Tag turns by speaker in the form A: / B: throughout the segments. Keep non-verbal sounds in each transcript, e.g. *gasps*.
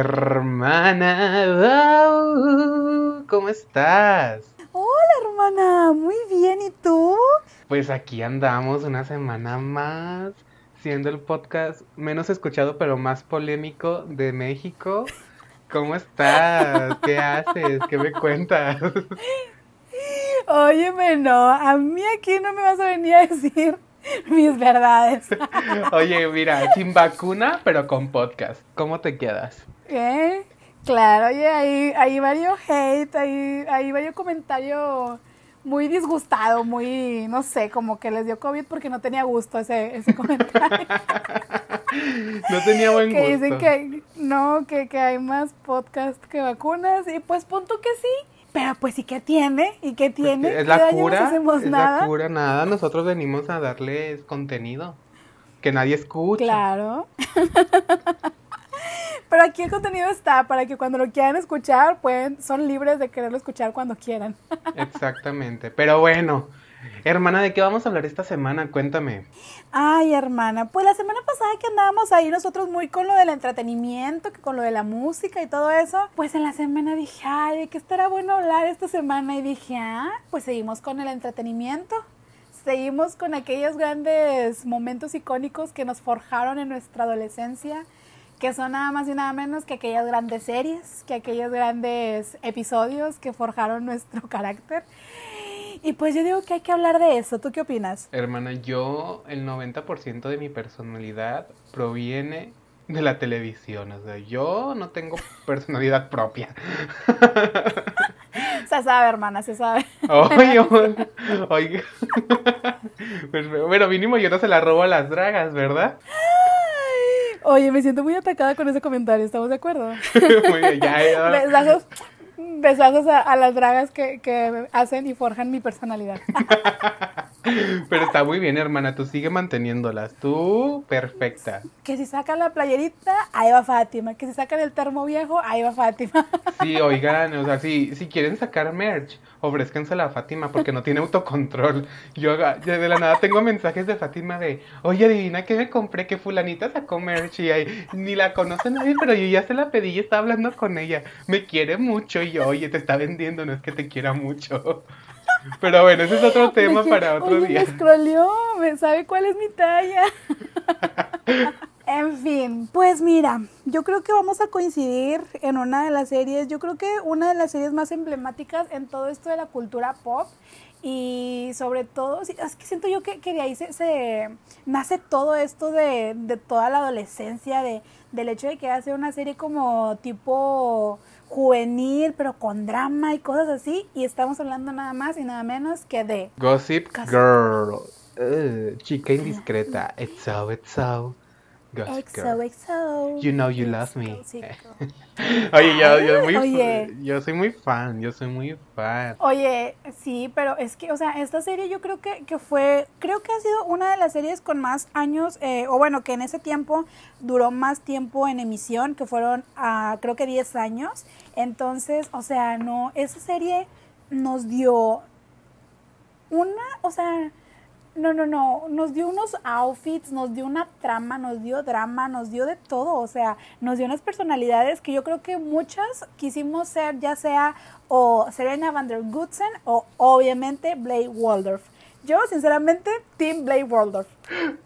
A: Hermana, ¿cómo estás?
B: Hola hermana, muy bien, ¿y tú?
A: Pues aquí andamos una semana más, siendo el podcast menos escuchado pero más polémico de México. ¿Cómo estás? ¿Qué haces? ¿Qué me cuentas?
B: Óyeme, no, a mí aquí no me vas a venir a decir mis verdades.
A: Oye, mira, sin vacuna, pero con podcast. ¿Cómo te quedas?
B: ¿Eh? Claro, oye, ahí, ahí varios hate, ahí, ahí varios comentarios muy disgustado, muy, no sé, como que les dio COVID porque no tenía gusto ese, ese comentario. *laughs*
A: no tenía buen
B: gusto. Que dicen que no, que, que hay más podcast que vacunas y pues punto que sí. Pero pues sí que tiene, y que pues tiene.
A: Es la cura, es la cura, nada. Nosotros venimos a darles contenido que nadie escucha.
B: Claro. *laughs* Pero aquí el contenido está para que cuando lo quieran escuchar, pueden, son libres de quererlo escuchar cuando quieran. *laughs*
A: Exactamente. Pero bueno, Hermana, ¿de qué vamos a hablar esta semana? Cuéntame.
B: Ay, hermana, pues la semana pasada que andábamos ahí nosotros muy con lo del entretenimiento, que con lo de la música y todo eso, pues en la semana dije, ay, ¿de qué estará bueno hablar esta semana? Y dije, ah, pues seguimos con el entretenimiento. Seguimos con aquellos grandes momentos icónicos que nos forjaron en nuestra adolescencia, que son nada más y nada menos que aquellas grandes series, que aquellos grandes episodios que forjaron nuestro *laughs* carácter. Y pues yo digo que hay que hablar de eso. ¿Tú qué opinas?
A: Hermana, yo el 90% de mi personalidad proviene de la televisión. O sea, yo no tengo *laughs* personalidad propia. *laughs*
B: Se sabe, hermana, se sabe.
A: Oye, oye. Pues, bueno, mínimo yo no se la robo a las dragas, ¿verdad?
B: Oye, me siento muy atacada con ese comentario, ¿estamos de acuerdo? *laughs*
A: muy bien, ya, ya *laughs*
B: besazos a, las dragas que, que, hacen y forjan mi personalidad. *laughs*
A: Pero está muy bien, hermana. Tú sigue manteniéndolas. Tú, perfecta.
B: Que si sacan la playerita, ahí va Fátima. Que si sacan el termo viejo, ahí va Fátima. *laughs*
A: Sí, oigan, o sea, si, si quieren sacar merch, ofrézcansela a Fátima porque no tiene autocontrol. Yo de la nada tengo mensajes de Fátima de, oye, adivina que me compré, que fulanita sacó merch y ahí, ni la conoce nadie, pero yo ya se la pedí y estaba hablando con ella. Me quiere mucho y yo, oye, te está vendiendo, no es que te quiera mucho. *laughs* Pero bueno, ese es otro tema para otro día.
B: Me scrolleó, me sabe cuál es mi talla. *laughs* En fin, pues mira, yo creo que vamos a coincidir en una de las series, yo creo que una de las series más emblemáticas en todo esto de la cultura pop y sobre todo, es que siento yo que, de ahí se, nace todo esto de, de toda la adolescencia, de, del hecho de que hace una serie como tipo juvenil, pero con drama y cosas así. Y estamos hablando nada más y nada menos que de
A: Gossip, Girl. chica indiscreta. It's so, it's so. You know you love me. *laughs* *laughs* Oye, yo, yo, muy, yo soy muy fan, yo soy muy fan.
B: Oye, sí, pero es que, o sea, esta serie yo creo que, que fue, creo que ha sido una de las series con más años, eh, o bueno, que en ese tiempo duró más tiempo en emisión, que fueron, a creo que 10 años. Entonces, o sea, no, esa serie nos dio una, o sea, no, no, no, nos dio unos outfits, nos dio una trama, nos dio drama, nos dio de todo, o sea, nos dio unas personalidades que yo creo que muchas quisimos ser, ya sea o Serena van der Goodsen o obviamente Blake Waldorf. Yo, sinceramente, Team Blake Waldorf.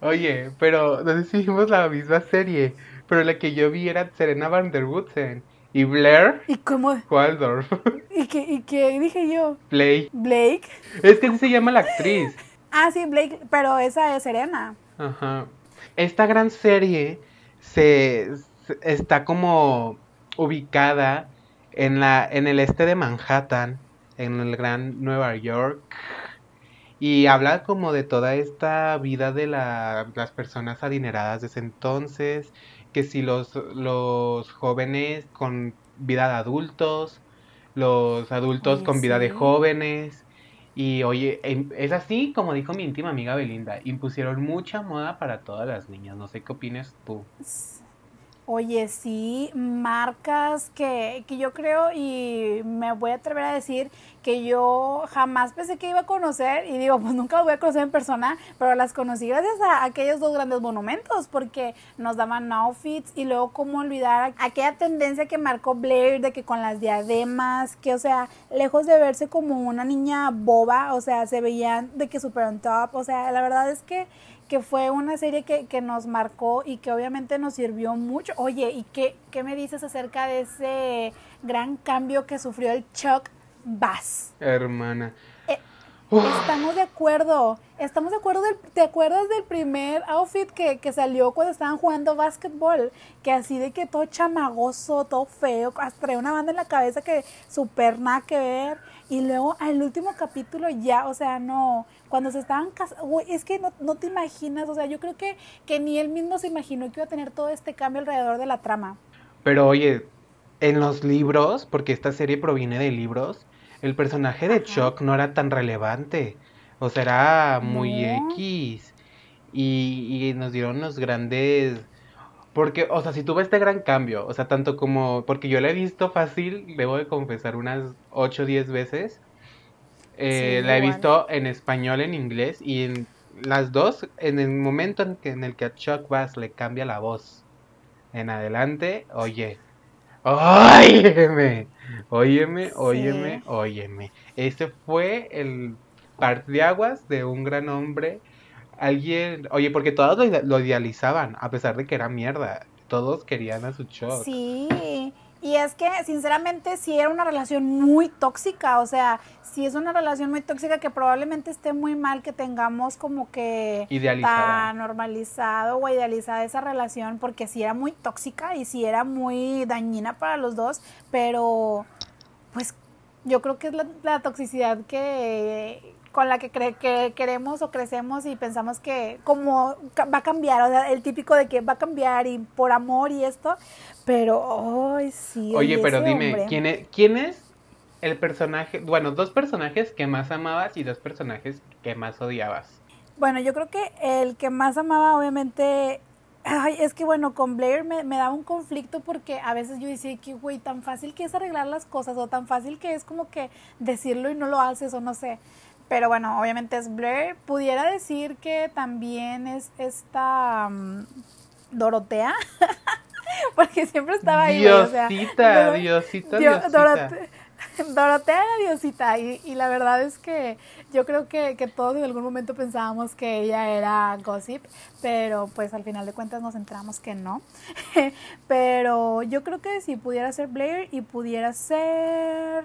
A: Oye, pero nos decidimos la misma serie, pero la que yo vi era Serena van der Woodsen. ¿Y Blair?
B: ¿Y cómo?
A: Waldorf.
B: ¿Y qué, ¿Y qué dije yo?
A: Blake.
B: Blake.
A: Es que así se llama la actriz.
B: Ah, sí, Blake, pero esa es Serena.
A: Ajá. Esta gran serie se, está como ubicada en la en el este de Manhattan, en el gran Nueva York. Y habla como de toda esta vida de las personas adineradas de ese entonces, que si los, los jóvenes con vida de adultos, los adultos con vida de jóvenes, y oye, em, es así como dijo mi íntima amiga Belinda, impusieron mucha moda para todas las niñas. No sé qué opinas tú.
B: Oye, sí, marcas que, que yo creo y me voy a atrever a decir que yo jamás pensé que iba a conocer y digo, pues nunca lo voy a conocer en persona, pero las conocí gracias a aquellos dos grandes monumentos porque nos daban outfits y luego cómo olvidar aquella tendencia que marcó Blair de que con las diademas, que o sea, lejos de verse como una niña boba, o sea, se veían de que super on top, o sea, la verdad es que que fue una serie que, que, nos marcó y que obviamente nos sirvió mucho. Oye, ¿y qué, qué me dices acerca de ese gran cambio que sufrió el Chuck Bass?
A: Hermana.
B: Eh, estamos de acuerdo, estamos de acuerdo, del, ¿te acuerdas del primer outfit que, que, salió cuando estaban jugando básquetbol? Que así de que todo chamagoso, todo feo, hasta traía una banda en la cabeza que súper nada que ver. Y luego al último capítulo ya, o sea, no, cuando se estaban casando, es que no, no, te imaginas, o sea, yo creo que, que ni él mismo se imaginó que iba a tener todo este cambio alrededor de la trama.
A: Pero oye, en los libros, porque esta serie proviene de libros, el personaje de Ajá. Chuck no era tan relevante, o sea, era muy no. X. Y, y nos dieron los grandes porque, o sea, si tuve este gran cambio, o sea, tanto como, porque yo la he visto fácil, debo de confesar, unas 8 o 10 veces. Eh, sí, la he bueno. visto en español, en inglés, y en las dos, en el momento en, que, en el que a Chuck Bass le cambia la voz en adelante, oye, óyeme, óyeme, óyeme, sí. óyeme. Ese fue el par de aguas de un gran hombre alguien, oye, porque todos lo, lo, idealizaban, a pesar de que era mierda. Todos querían a su Chuck.
B: Sí, y es que sinceramente sí era una relación muy tóxica, o sea, sí es una relación muy tóxica que probablemente esté muy mal que tengamos como que
A: Idealizada.
B: tan normalizado o idealizada esa relación, porque sí era muy tóxica y sí era muy dañina para los dos, pero pues yo creo que es la, la toxicidad que con la que, cre que queremos o crecemos y pensamos que como va a cambiar, o sea, el típico de que va a cambiar y por amor y esto, pero, ay, sí.
A: Oye, pero dime, hombre. ¿quién es, ¿quién es el personaje, bueno, dos personajes que más amabas y dos personajes que más odiabas?
B: Bueno, yo creo que el que más amaba, obviamente, Ay, es que bueno, con Blair me, me, daba un conflicto porque a veces yo decía que, güey, tan fácil que es arreglar las cosas o tan fácil que es como que decirlo y no lo haces o no sé. Pero bueno, obviamente es Blair. Pudiera decir que también es esta um, Dorotea. *laughs* Porque siempre estaba ahí.
A: Diosita, o sea, Diosita, Dios, Diosita.
B: Dorotea, *laughs* Dorotea era Diosita. Y, y, la verdad es que yo creo que, que, todos en algún momento pensábamos que ella era gossip. Pero pues al final de cuentas nos enteramos que no. *laughs* pero yo creo que si pudiera ser Blair y pudiera ser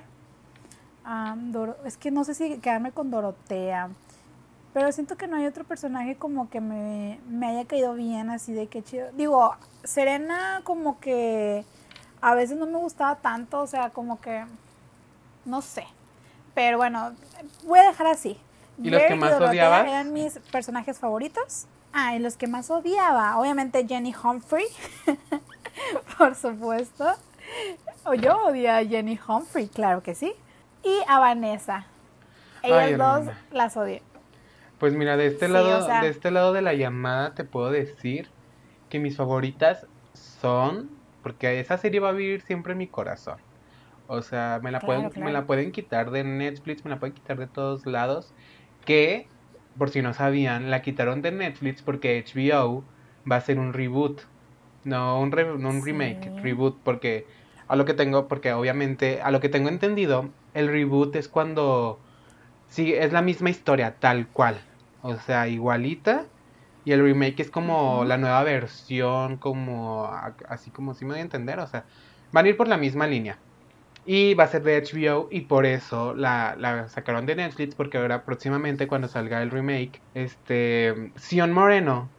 B: Um, Doro es que no sé si quedarme con Dorotea. Pero siento que no hay otro personaje como que me, me haya caído bien, así de que chido. Digo, Serena como que a veces no me gustaba tanto, o sea, como que no sé. Pero bueno, voy a dejar así.
A: ¿Y los que más odiabas?
B: Eran mis personajes favoritos. Ah, y los que más odiaba, obviamente Jenny Humphrey, *laughs* por supuesto. O yo odiaba a Jenny Humphrey, claro que sí y a Vanessa. Ellas Ay, dos hermana. las odié.
A: Pues mira, de este sí, lado, o sea, de este lado de la llamada te puedo decir que mis favoritas son, porque esa serie va a vivir siempre en mi corazón. O sea, me la, claro, pueden, claro. me la pueden quitar de Netflix, me la pueden quitar de todos lados. Que, por si no sabían, la quitaron de Netflix porque HBO va a ser un reboot. No un, re, no un sí. remake, reboot, porque a lo que tengo, porque obviamente, a lo que tengo entendido, el reboot es cuando sí es la misma historia tal cual, o sea, igualita. Y el remake es como la nueva versión, como así como si me voy a entender, o sea, van a ir por la misma línea. Y va a ser de HBO y por eso la, la sacaron de Netflix porque ahora próximamente cuando salga el remake, este Sion Moreno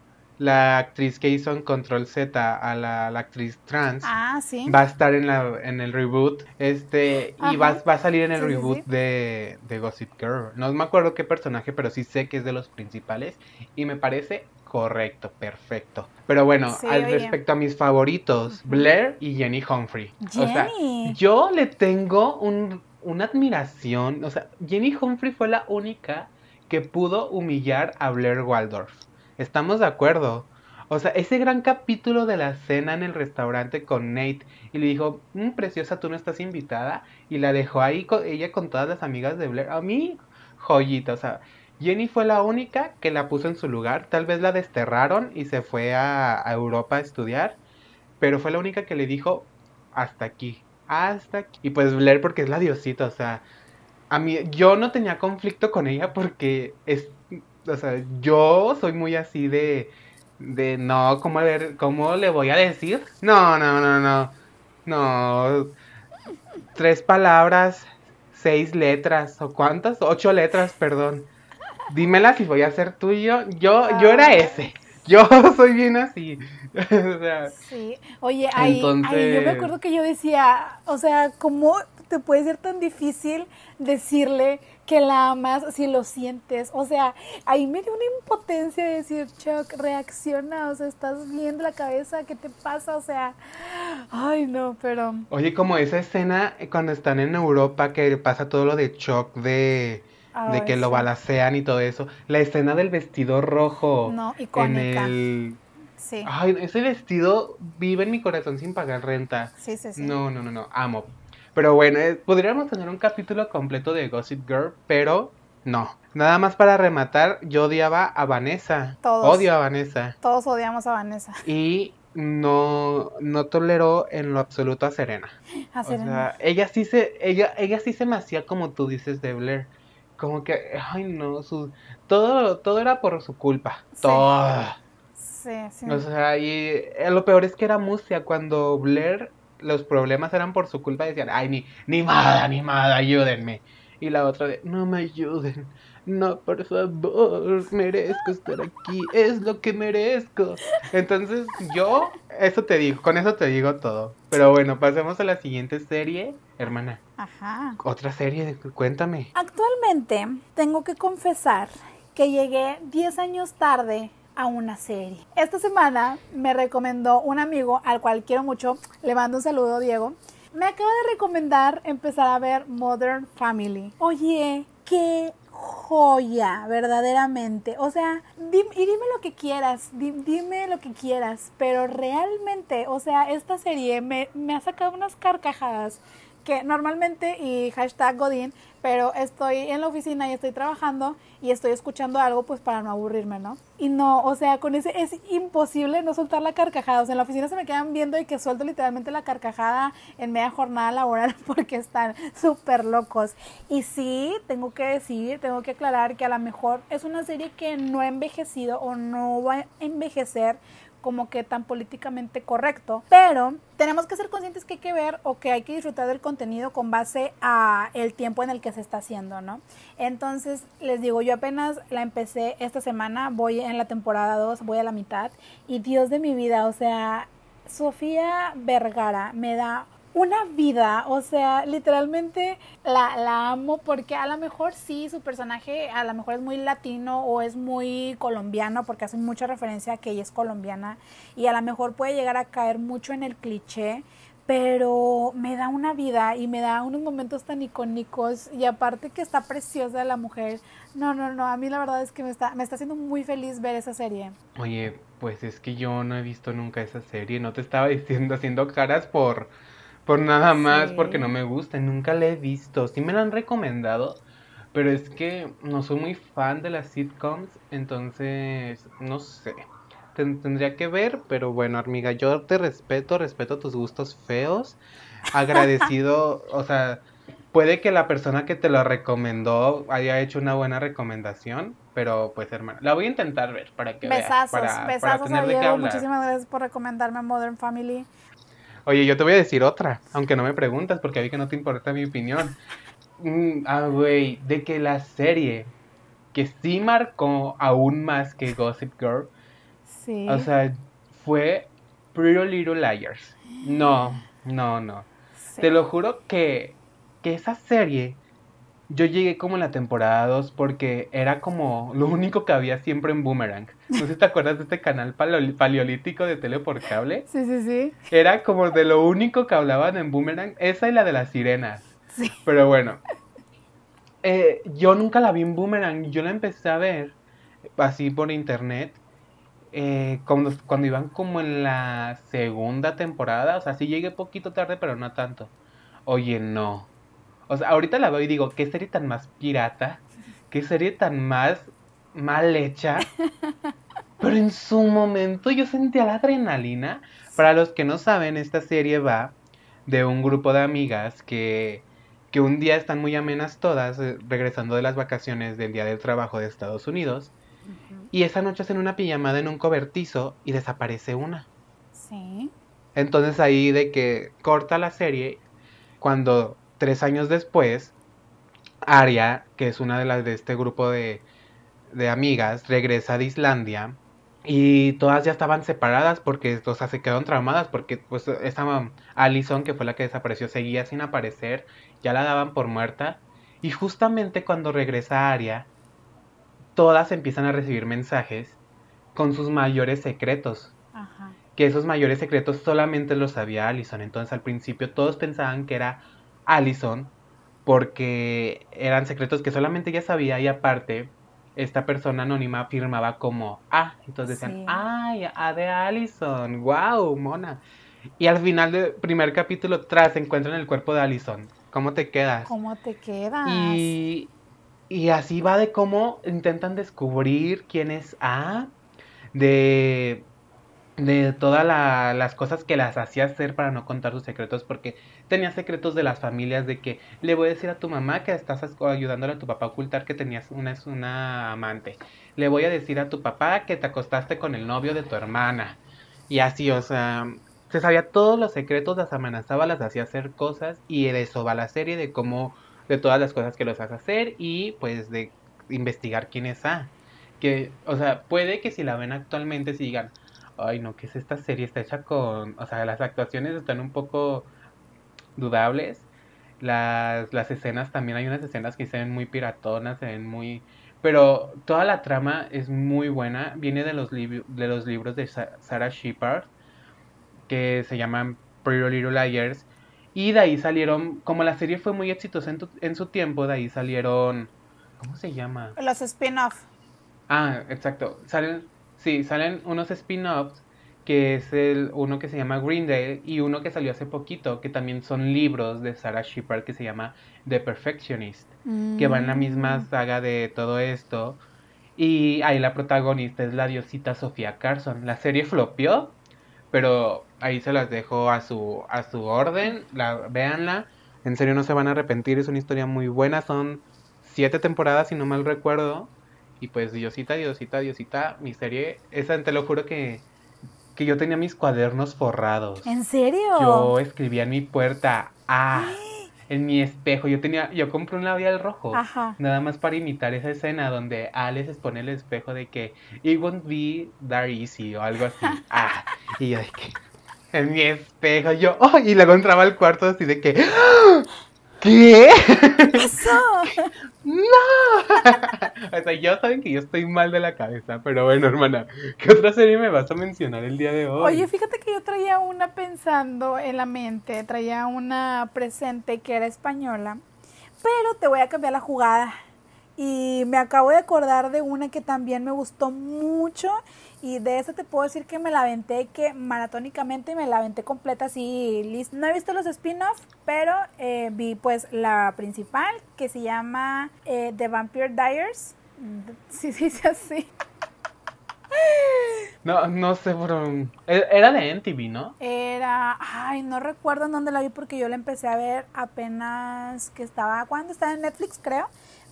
A: la actriz que hizo en Control Z a la, la actriz trans
B: ah, ¿sí?
A: va a estar en, la, en el reboot este Ajá. y va, va, a salir en el sí, reboot sí. De, de Gossip Girl. No me acuerdo qué personaje, pero sí sé que es de los principales y me parece correcto, perfecto. Pero bueno, al oye. respecto a mis favoritos, Blair y Jenny Humphrey.
B: Jenny.
A: O sea, yo le tengo un, una admiración, o sea, Jenny Humphrey fue la única que pudo humillar a Blair Waldorf. Estamos de acuerdo. O sea, ese gran capítulo de la cena en el restaurante con Nate y le dijo, "Mm, preciosa, tú no estás invitada y la dejó ahí con ella con todas las amigas de Blair. A mí, joyita, o sea, Jenny fue la única que la puso en su lugar. Tal vez la desterraron y se fue a, a Europa a estudiar, pero fue la única que le dijo, hasta aquí, hasta aquí. Y pues Blair porque es la diosita, o sea, a mí, yo no tenía conflicto con ella porque es, o sea, yo soy muy así de, de, no, ¿cómo le, cómo le voy a decir? No, no, no, no, no, tres palabras, seis letras, o cuántas, ocho letras, perdón. Dímela si voy a ser tuyo. Yo, yo era ese. Yo *laughs* soy bien así. *laughs* o sea,
B: Sí, oye, ahí, ahí yo me acuerdo que yo decía, o sea, ¿cómo te puede ser tan difícil decirle que la amas si lo sientes? O sea, ahí me dio una impotencia de decir, Chuck, reacciona, o sea, estás bien de la cabeza, ¿qué te pasa? O sea, ay, no, pero...
A: Oye, como esa escena cuando están en Europa que pasa todo lo de shock de, de que lo balacean y todo eso. La escena del vestido rojo
B: No,
A: en
B: icónica.
A: el...
B: Sí,
A: Ay, ese vestido vive en mi corazón sin pagar renta.
B: sí, sí, sí.
A: No, no, no, no, amo. Pero bueno, eh, podríamos tener un capítulo completo de Gossip Girl, pero no. Nada más para rematar, yo odiaba a Vanessa.
B: Todos.
A: Odio a Vanessa.
B: Todos odiamos a Vanessa.
A: Y no, no tolero en lo absoluto a Serena. *gasps*
B: A
A: O
B: Serena.
A: sea, ella sí se, ella, ella sí se me hacía como tú dices de Blair. Como que, ay no, su, todo, todo era por su culpa.
B: Sí.
A: Todo.
B: sí, sí.
A: O sea, y eh, lo peor es que era Musia cuando Blair los problemas eran por su culpa decían, ay, ni, ni nada, ni nada, ayúdenme. Y la otra de, no me ayuden, no, por favor, merezco estar aquí, es lo que merezco. Entonces, yo, eso te digo, con eso te digo todo. Pero bueno, pasemos a la siguiente serie, hermana.
B: Ajá.
A: Otra serie, cuéntame.
B: Actualmente tengo que confesar que llegué 10 años tarde a una serie. Esta semana me recomendó un amigo al cual quiero mucho, le mando un saludo Diego, me acaba de recomendar empezar a ver Modern Family. Oye, qué joya, verdaderamente. O sea, dim- y dime lo que quieras, di- dime lo que quieras, pero realmente, o sea, esta serie me, me ha sacado unas carcajadas que normalmente, y hashtag Godín, pero estoy en la oficina y estoy trabajando y estoy escuchando algo pues para no aburrirme, ¿no? Y no, o sea, con ese es imposible no soltar la carcajada. O sea, en la oficina se me quedan viendo y que suelto literalmente la carcajada en media jornada laboral *laughs* porque están súper locos. Y sí, tengo que decir, tengo que aclarar que a lo mejor es una serie que no ha envejecido o no va a envejecer como que tan políticamente correcto, pero tenemos que ser conscientes que hay que ver o que hay que disfrutar del contenido con base a el tiempo en el que se está haciendo, ¿no? Entonces, les digo, yo apenas la empecé esta semana, voy en la temporada 2, voy a la mitad y Dios de mi vida, o sea, Sofía Vergara me da una vida, o sea, literalmente la, la amo porque a lo mejor sí, su personaje a lo mejor es muy latino o es muy colombiano porque hace mucha referencia a que ella es colombiana y a lo mejor puede llegar a caer mucho en el cliché, pero me da una vida y me da unos momentos tan icónicos y aparte que está preciosa la mujer. No, no, no, a mí la verdad es que me está, me está haciendo muy feliz ver esa serie.
A: Oye, pues es que yo no he visto nunca esa serie, no te estaba *laughs* diciendo haciendo caras por, por nada más,
B: Sí.
A: porque no me gusta, nunca la he visto. Sí me la han recomendado, pero es que no soy muy fan de las sitcoms, entonces no sé. Ten- tendría que ver, pero bueno, amiga, yo te respeto, respeto tus gustos feos. Agradecido, *laughs* o sea, puede que la persona que te lo recomendó haya hecho una buena recomendación, pero pues hermano, la voy a intentar ver para que veas,
B: Besazos,
A: para, para
B: besazos a
A: tener de qué
B: Diego,
A: hablar.
B: muchísimas gracias por recomendarme Modern Family.
A: Oye, yo te voy a decir otra, aunque no me preguntas porque vi que no te importa mi opinión. Mm, ah, güey, de que la serie que sí marcó aún más que Gossip Girl,
B: Sí.
A: o sea, fue Pretty Little Liars. No, no, no.
B: sí.
A: Te lo juro que, que esa serie, yo llegué como en la temporada 2 porque era como lo único que había siempre en Boomerang. No sé si te acuerdas de este canal paleo- paleolítico de tele por cable.
B: Sí, sí, sí.
A: Era como de lo único que hablaban en Boomerang, esa y la de las sirenas.
B: Sí.
A: Pero bueno, eh, yo nunca la vi en Boomerang, yo la empecé a ver así por internet eh, cuando, cuando iban como en la segunda temporada, o sea, sí llegué poquito tarde, pero no tanto. Oye, no. O sea, ahorita la veo y digo, qué serie tan más pirata, qué serie tan más mal hecha. *laughs* Pero en su momento yo sentía la adrenalina. Para los que no saben, esta serie va de un grupo de amigas que, que un día están muy amenas todas, eh, regresando de las vacaciones del Día del Trabajo de Estados Unidos. Y esa noche hacen una pijamada en un cobertizo y desaparece una.
B: Sí.
A: Entonces ahí de que corta la serie cuando tres años después, Aria, que es una de las de este grupo de, de amigas, regresa de Islandia y todas ya estaban separadas porque, o sea, se quedaron traumadas porque pues esa Allison, que fue la que desapareció, seguía sin aparecer, ya la daban por muerta. Y justamente cuando regresa Aria, todas empiezan a recibir mensajes con sus mayores secretos.
B: Ajá.
A: Que esos mayores secretos solamente los sabía Allison. Entonces al principio todos pensaban que era Allison porque eran secretos que solamente ella sabía y aparte esta persona anónima firmaba como A. Entonces decían,
B: Sí.
A: ay, A de Allison, wow, mona. Y al final del primer capítulo, tras se encuentran el cuerpo de Allison. ¿Cómo te quedas?
B: ¿Cómo te quedas?
A: Y, y así va de cómo intentan descubrir quién es A, de, de todas la- las cosas que las hacía hacer para no contar sus secretos, porque tenía secretos de las familias de que le voy a decir a tu mamá que estás ayudándole a tu papá a ocultar que tenías una, una amante. Le voy a decir a tu papá que te acostaste con el novio de tu hermana. Y así, o sea, se sabía todos los secretos, las amenazaba, las hacía hacer cosas y de eso va la serie, de cómo, de todas las cosas que los hace hacer y pues de investigar quién es A. Que, o sea, puede que si la ven actualmente si digan, ay no, ¿qué es esta serie? Está hecha con, o sea, las actuaciones están un poco dudables. Las, las escenas también hay unas escenas que se ven muy piratonas, se ven muy... Pero toda la trama es muy buena. Viene de los, lib- de los libros de Sa- Sarah Shepard, que se llaman Pretty Little Liars. Y de ahí salieron, como la serie fue muy exitosa en, tu- en su tiempo, de ahí salieron... ¿Cómo se llama?
B: Los spin-off.
A: Ah, exacto. Salen, sí, salen unos spin-offs, que es el uno que se llama Greendale y uno que salió hace poquito, que también son libros de Sarah Shepard que se llama The Perfectionist, que va en la misma
B: Mm.
A: saga de todo esto. Y ahí la protagonista es la diosita Sofía Carson. La serie flopió, pero ahí se las dejo a su, a su orden. La, véanla. En serio no se van a arrepentir, es una historia muy buena. Son siete temporadas, si no mal recuerdo. Y pues Diosita, Diosita, Diosita, mi serie, esa te lo juro que, que yo tenía mis cuadernos forrados.
B: ¿En serio?
A: Yo escribía en mi puerta, ah, *gasps* en mi espejo. Yo tenía, yo compré un labial rojo.
B: Ajá.
A: Nada más para imitar esa escena donde Alex expone el espejo de que it won't be that easy o algo así. *laughs* Ah, y yo de que en mi espejo, yo, oh, y luego entraba al cuarto así de que, ¡ah! *gasps* ¿qué?
B: Eso. *laughs*
A: ¡No! *laughs* o sea, ya saben que yo estoy mal de la cabeza, pero bueno, hermana, ¿qué otra serie me vas a mencionar el día de hoy?
B: Oye, fíjate que yo traía una pensando en la mente, traía una presente que era española, pero te voy a cambiar la jugada. Y me acabo de acordar de una que también me gustó mucho y de esa te puedo decir que me la aventé que maratónicamente me la aventé completa así. lis- No he visto los spin-off, pero eh, vi pues la principal que se llama eh, The Vampire Diaries. *laughs* Sí, sí, sí, así.
A: No, no sé, pero e- era de MTV, ¿no?
B: Era, ay, no recuerdo en dónde la vi porque yo la empecé a ver apenas que estaba, cuando estaba en Netflix, creo.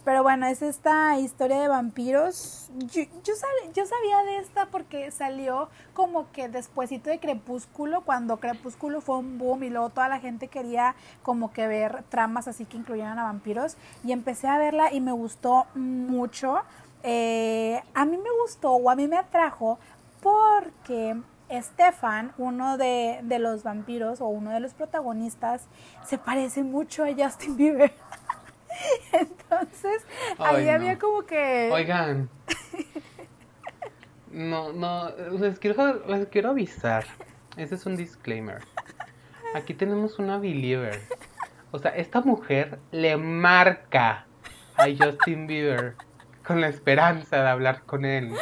B: Pero bueno, es esta historia de vampiros. Yo, yo, sab- yo sabía de esta porque salió como que despuesito de Crepúsculo, cuando Crepúsculo fue un boom y luego toda la gente quería como que ver tramas así que incluyeran a vampiros. Y empecé a verla y me gustó mucho. Eh, a mí me gustó o a mí me atrajo porque Stefan, uno de, de los vampiros o uno de los protagonistas, se parece mucho a Justin Bieber. *laughs* *laughs* Entonces,
A: Ay,
B: ahí
A: no.
B: había como que...
A: Oigan. *laughs* No, no, les quiero, les quiero avisar. Ese es un disclaimer. Aquí tenemos una believer. O sea, esta mujer le marca a Justin Bieber con la esperanza de hablar con él.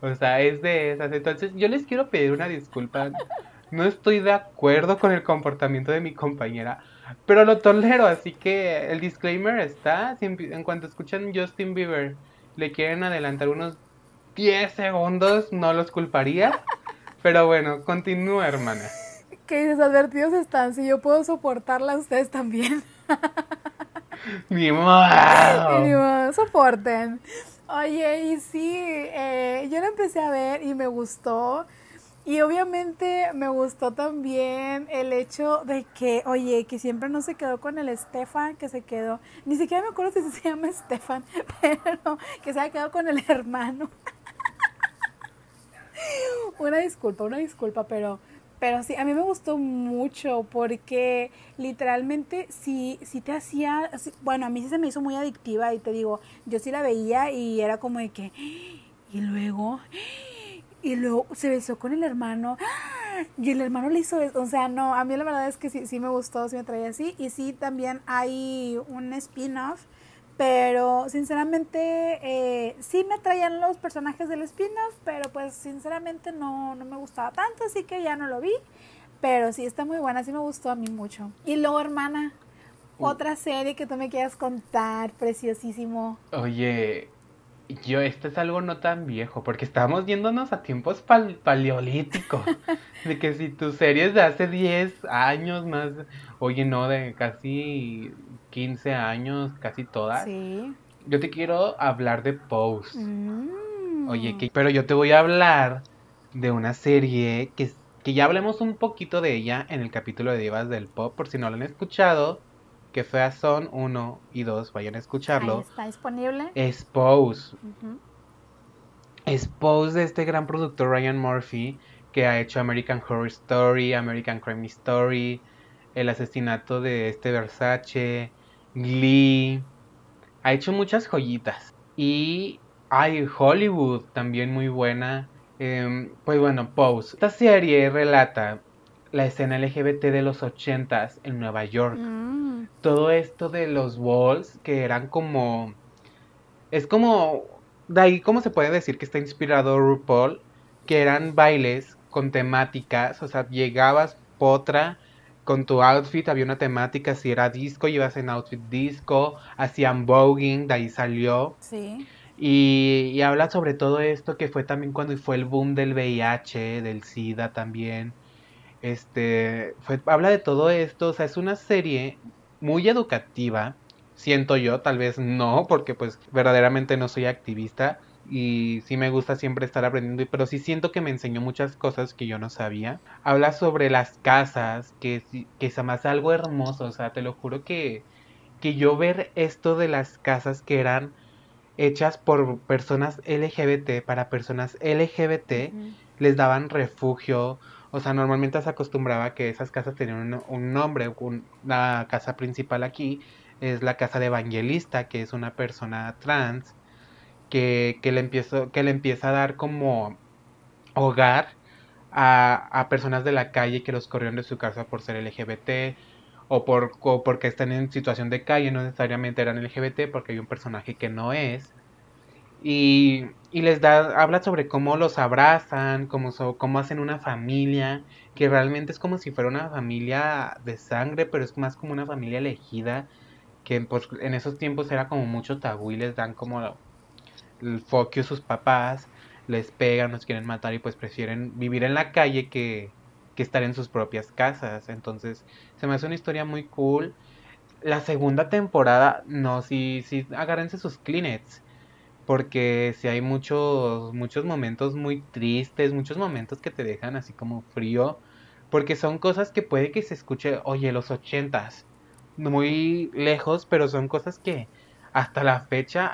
A: O O sea, es de esas. Entonces, yo les quiero pedir una disculpa. No estoy de acuerdo con el comportamiento de mi compañera, pero lo tolero, así que el disclaimer está. En cuanto escuchan Justin Bieber, le quieren adelantar unos 10 segundos, no los culparía. *laughs* Pero bueno, continúa, hermana.
B: Que desadvertidos están, si yo puedo soportarla, ustedes también. *laughs*
A: Ni modo.
B: Ni modo, soporten. Oye, y sí, eh, yo la empecé a ver y me gustó. Y obviamente me gustó también el hecho de que, oye, que siempre no se quedó con el Estefan, que se quedó, ni siquiera me acuerdo si se llama Estefan, *laughs* pero que se ha quedado con el hermano. *laughs* una disculpa, una disculpa, pero, pero sí, a mí me gustó mucho porque literalmente si, si te hacía, bueno, a mí sí se me hizo muy adictiva y te digo, yo sí la veía y era como de que, *gasps* y luego y luego se besó con el hermano y el hermano le hizo eso. O sea, no, a mí la verdad es que sí, sí me gustó, sí me traía así. Y sí, también hay un spin-off, pero sinceramente eh, sí me traían los personajes del spin-off, pero pues sinceramente no, no me gustaba tanto, así que ya no lo vi. Pero sí está muy buena, sí me gustó a mí mucho. Y luego, hermana, uh. otra serie que tú me quieras contar, preciosísimo.
A: Oye, yo, este es algo no tan viejo, porque estamos yéndonos a tiempos paleolíticos. de que si tu serie es de hace 10 años más, oye, no, de casi 15 años, casi todas. Sí. Yo te quiero hablar de Pose. Mm. Oye, que, pero yo te voy a hablar de una serie que, que ya hablemos un poquito de ella en el capítulo de Divas del Pop, por si no lo han escuchado que feas son 1 y 2, vayan a escucharlo.
B: está disponible.
A: Expose. Expose de este gran productor Ryan Murphy, que ha hecho American Horror Story, American Crime Story, El asesinato de este Versace, Glee. Ha hecho muchas joyitas. Y hay Hollywood también muy buena. Em, pues bueno, Pose. Esta serie relata la escena LGBT de los ochentas en Nueva York. Mm. Todo esto de los walls que eran como... Es como... De ahí como se puede decir que está inspirado RuPaul, que eran bailes con temáticas, o sea, llegabas potra con tu outfit, había una temática, si era disco, ibas en outfit disco, hacían voguing, de ahí salió.
B: Sí.
A: Y, y habla sobre todo esto que fue también cuando fue el boom del VIH, del SIDA también este, habla de todo esto, o sea, es una serie muy educativa, siento yo, tal vez no, porque pues verdaderamente no soy activista y sí me gusta siempre estar aprendiendo, pero sí siento que me enseñó muchas cosas que yo no sabía. Habla sobre las casas, que, que es más algo hermoso, o sea, te lo juro que, que yo ver esto de las casas que eran hechas por personas LGBT, para personas LGBT, les daban refugio, o sea, normalmente se acostumbraba que esas casas tenían un, nombre. la casa principal aquí es la casa de evangelista, que es una persona trans que, que, le, empieza, que le empieza a dar como hogar a, a, personas de la calle que los corrieron de su casa por ser LGBT o, por, o porque están en situación de calle, no necesariamente eran LGBT porque hay un personaje que no es. Y, y les da, habla sobre cómo los abrazan, cómo, cómo hacen una familia, que realmente es como si fuera una familia de sangre, pero es más como una familia elegida, que pues, en esos tiempos era como mucho tabú y les dan como el foquio sus papás, les pegan, los quieren matar y pues prefieren vivir en la calle que, que estar en sus propias casas. Entonces se me hace una historia muy cool. La segunda temporada, no, sí, sí, agárrense sus cleanets porque si hay muchos, muchos momentos muy tristes, muchos momentos que te dejan así como frío, porque son cosas que puede que se escuche, oye, los ochentas, muy lejos, pero son cosas que hasta la fecha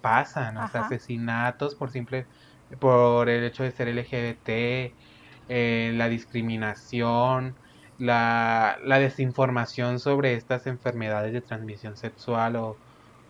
A: pasan, o sea, asesinatos por simple, por el hecho de ser LGBT, eh, la discriminación, la, la desinformación sobre estas enfermedades de transmisión sexual o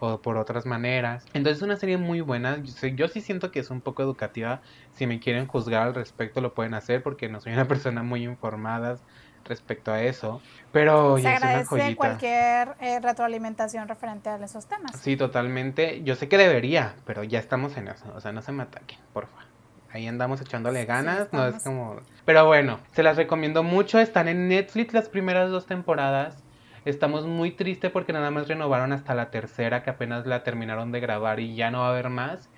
A: o por otras maneras. Entonces es una serie muy buena. Yo, sí siento que es un poco educativa. Si me quieren juzgar al respecto lo pueden hacer porque no soy una *laughs* persona muy informada respecto a eso. Pero
B: Se agradece cualquier eh, retroalimentación referente a esos temas.
A: Sí, totalmente. Yo sé que debería, pero ya estamos en eso. O sea, no se me ataquen, por favor. ahí andamos echándole ganas, no es como... Pero bueno, se las recomiendo mucho, están en Netflix las primeras dos temporadas. Estamos muy tristes porque nada más renovaron hasta la tercera, que apenas la terminaron de grabar y ya no va a haber más,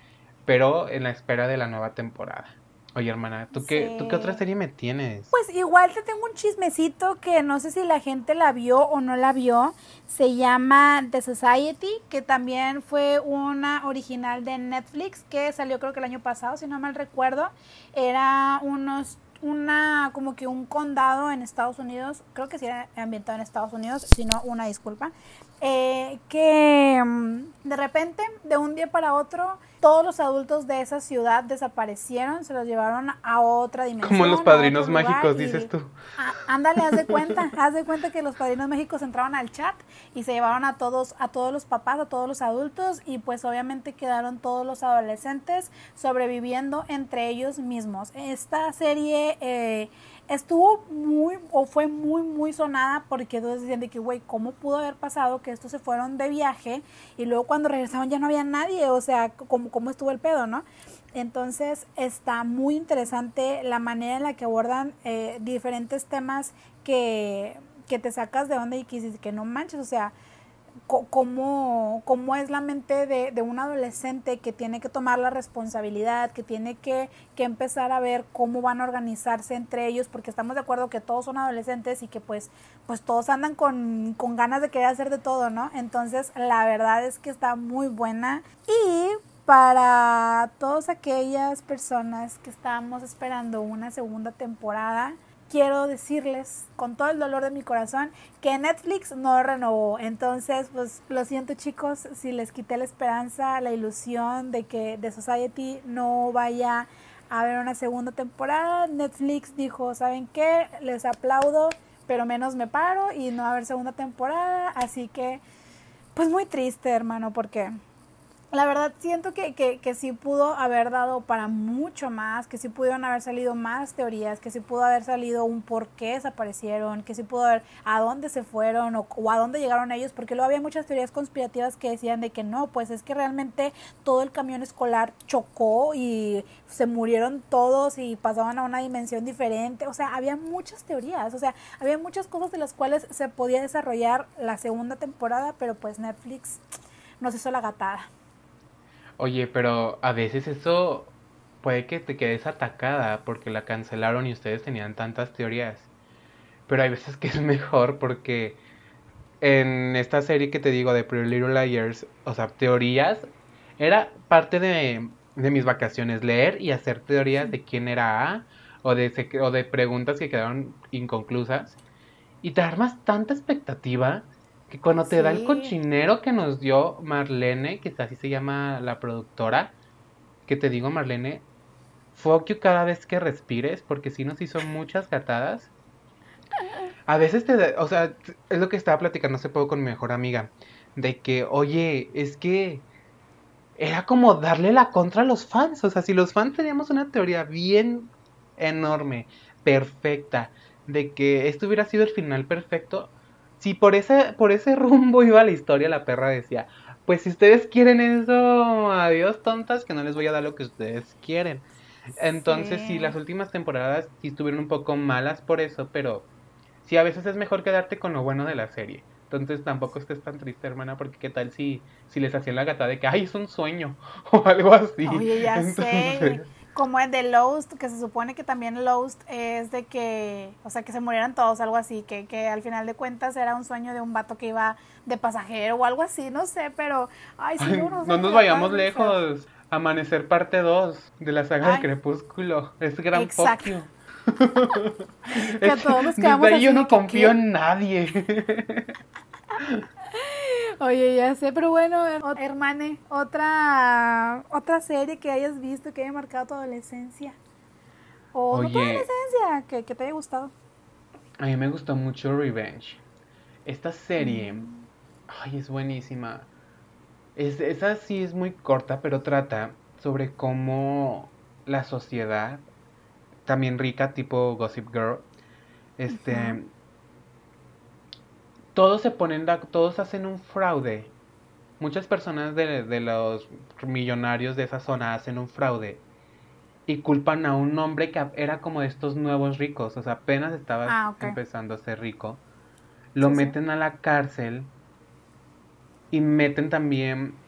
A: pero en la espera de la nueva temporada. Oye, hermana, ¿tú qué, ¿tú qué otra serie me tienes?
B: Pues igual te tengo un chismecito que no sé si la gente la vio o no la vio. Se llama The Society, que también fue una original de Netflix que salió creo que el año pasado, si no mal recuerdo. Era unos una como que un condado en Estados Unidos, creo que sí era ambientado en Estados Unidos, si no una disculpa, eh, que mm, de repente, de un día para otro, todos los adultos de esa ciudad desaparecieron, se los llevaron a otra dimensión.
A: Como los padrinos mágicos, dices tú.
B: ándale, haz de cuenta, *laughs* haz de cuenta que los padrinos mágicos entraban al chat y se llevaron a todos, a todos los papás, a todos los adultos y pues obviamente quedaron todos los adolescentes sobreviviendo entre ellos mismos. Esta serie eh, estuvo muy, o fue muy, muy sonada porque todos decían de que, güey, ¿cómo pudo haber pasado que estos se fueron de viaje y luego cuando regresaron ya no había nadie? O sea, ¿cómo, cómo estuvo el pedo, no? Entonces está muy interesante la manera en la que abordan eh, diferentes temas que, que te sacas de onda y que, que no manches, o sea, cómo, cómo es la mente de, de, un adolescente que tiene que tomar la responsabilidad, que tiene que, que, empezar a ver cómo van a organizarse entre ellos, porque estamos de acuerdo que todos son adolescentes y que pues, pues todos andan con, con ganas de querer hacer de todo, ¿no? Entonces la verdad es que está muy buena y para todas aquellas personas que estábamos esperando una segunda temporada, quiero decirles con todo el dolor de mi corazón que Netflix no renovó. Entonces, pues lo siento chicos si les quité la esperanza, la ilusión de que The Society no vaya a haber una segunda temporada. Netflix dijo, ¿saben qué? Les aplaudo, pero menos me paro y no va a haber segunda temporada. Así que, pues muy triste, hermano, porque la verdad siento que, que, que, sí pudo haber dado para mucho más, que sí pudieron haber salido más teorías, que sí pudo haber salido un por qué desaparecieron, que sí pudo haber a dónde se fueron o, a dónde llegaron ellos, porque luego había muchas teorías conspirativas que decían de que no, pues es que realmente todo el camión escolar chocó y se murieron todos y pasaban a una dimensión diferente, o sea, había muchas teorías, o sea, había muchas cosas de las cuales se podía desarrollar la segunda temporada, pero pues Netflix nos hizo la gatada.
A: Oye, pero a veces eso puede que te quedes atacada porque la cancelaron y ustedes tenían tantas teorías. Pero hay veces que es mejor porque en esta serie que te digo de Pretty Little Liars, o sea, teorías, era parte de, de mis vacaciones, leer y hacer teorías de quién era A o de, o de preguntas que quedaron inconclusas. Y te armas tanta expectativa que cuando te da el cochinero que nos dio Marlene, que así se llama la productora, que te digo Marlene, fuck you cada vez que respires, porque sí nos hizo muchas gatadas. A veces te, o sea, es lo que estaba platicando hace poco con mi mejor amiga, de que, oye, es que era como darle la contra a los fans, o sea, si los fans teníamos una teoría bien enorme, perfecta, de que esto hubiera sido el final perfecto, si por ese, por ese rumbo iba la historia, la perra decía, pues si ustedes quieren eso, adiós tontas, que no les voy a dar lo que ustedes quieren. Entonces, sí, las últimas temporadas sí estuvieron un poco malas por eso, pero sí, a veces es mejor quedarte con lo bueno de la serie. Entonces tampoco estés tan triste, hermana, porque qué tal si, si les hacían la gata de que, ay, es un sueño, *laughs* o algo así.
B: Oye, ya sé como el de Lost, que se supone que también Lost es de que, o sea, que se murieran todos, algo así, que, que al final de cuentas era un sueño de un vato que iba de pasajero o algo así, no sé, pero, ay, sí,
A: no, no nos vayamos lejos. Amanecer parte 2 de la saga del Crepúsculo. Es gran Exacto. *laughs* que todos nos quedamos ahí yo no confío en nadie. *laughs*
B: Oye, ya sé, pero bueno, hermane, otra otra serie que hayas visto que haya marcado tu adolescencia. O no tu adolescencia, que, te haya gustado.
A: A mí me gustó mucho Revenge. Esta serie, mm. ay, es buenísima. Es, esa sí es muy corta, pero trata sobre cómo la sociedad, también rica, tipo Gossip Girl, este, todos se ponen, todos hacen un fraude. Muchas personas de, los millonarios de esa zona hacen un fraude. y culpan a un hombre que era como de estos nuevos ricos, o sea, apenas estaba
B: Ah,
A: empezando a ser rico. Lo
B: Sí, sí.
A: meten a la cárcel y meten también,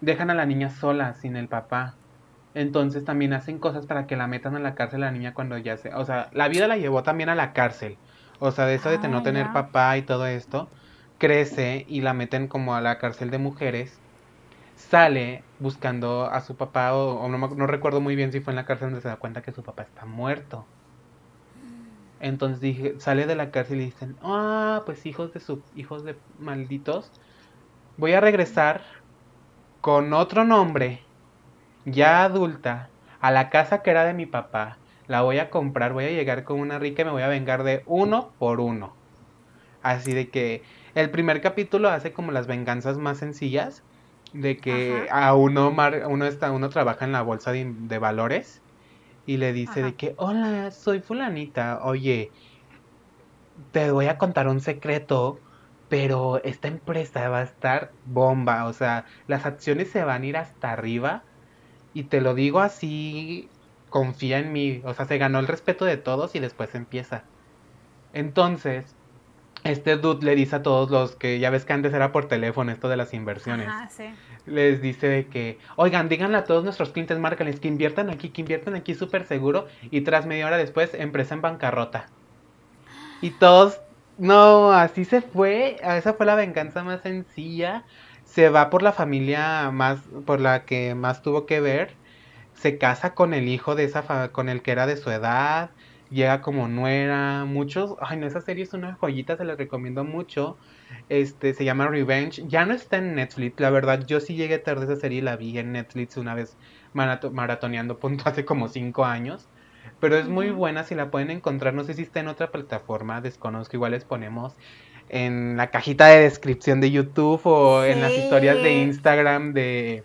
A: dejan a la niña sola, sin el papá. Entonces también hacen cosas para que la metan a la cárcel a la niña cuando ya se... O sea, la vida la llevó también a la cárcel. O sea, de eso de
B: Ah,
A: no tener
B: ya.
A: papá y todo esto, crece y la meten como a la cárcel de mujeres. Sale buscando a su papá, o, o no, me- no recuerdo muy bien si fue en la cárcel donde se da cuenta que su papá está muerto. Entonces dije, sale de la cárcel y dicen, ah, pues hijos de su, hijos de malditos, voy a regresar con otro nombre, ya adulta, a la casa que era de mi papá. La voy a comprar, voy a llegar con una rica y me voy a vengar de uno por uno. Así de que el primer capítulo hace como las venganzas más sencillas, de que a uno, mar- uno, está, uno trabaja en la bolsa de, de valores y le dice
B: Ajá.
A: de que, hola, soy fulanita, oye, te voy a contar un secreto, pero esta empresa va a estar bomba, o sea, las acciones se van a ir hasta arriba y te lo digo así, confía en mí, o sea, se ganó el respeto de todos y después empieza. Entonces, este dude le dice a todos los que ya ves que antes era por teléfono esto de las inversiones
B: Ajá, sí.
A: les dice de que, oigan, díganle a todos nuestros clientes, márcales que inviertan aquí, que inviertan aquí súper seguro. Y tras media hora después, empresa en bancarrota. Y todos, no, así se fue. Esa fue la venganza más sencilla. Se va por la familia más, por la que más tuvo que ver. Se casa con el hijo de esa, fa- con el que era de su edad. Llega como nuera. Muchos, ay no, esa serie es una joyita, se la recomiendo mucho. Este, se llama Revenge. Ya no está en Netflix, la verdad. Yo sí llegué tarde a esa serie y la vi en Netflix una vez marato- maratoneando punto *laughs* hace como cinco años. Pero es muy buena si la pueden encontrar. No sé si está en otra plataforma, desconozco. Igual les ponemos en la cajita de descripción de YouTube o en las historias de. Instagram de,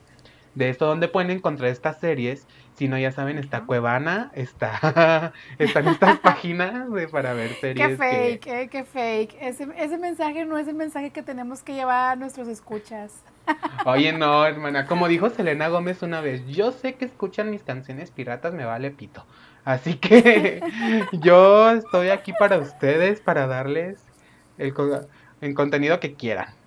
A: de esto donde pueden encontrar estas series. Si no, ya saben, está. Cuevana, está, *laughs* están estas *laughs* páginas de, para ver series.
B: Qué
A: que-
B: fake, eh, qué fake. Ese, ese mensaje no es el mensaje que tenemos que llevar a nuestros escuchas. *laughs*
A: Oye, no, hermana, como dijo Selena Gómez una vez, yo sé que escuchan mis canciones piratas, me vale pito. Así que yo estoy aquí para ustedes, para darles el, el contenido que quieran.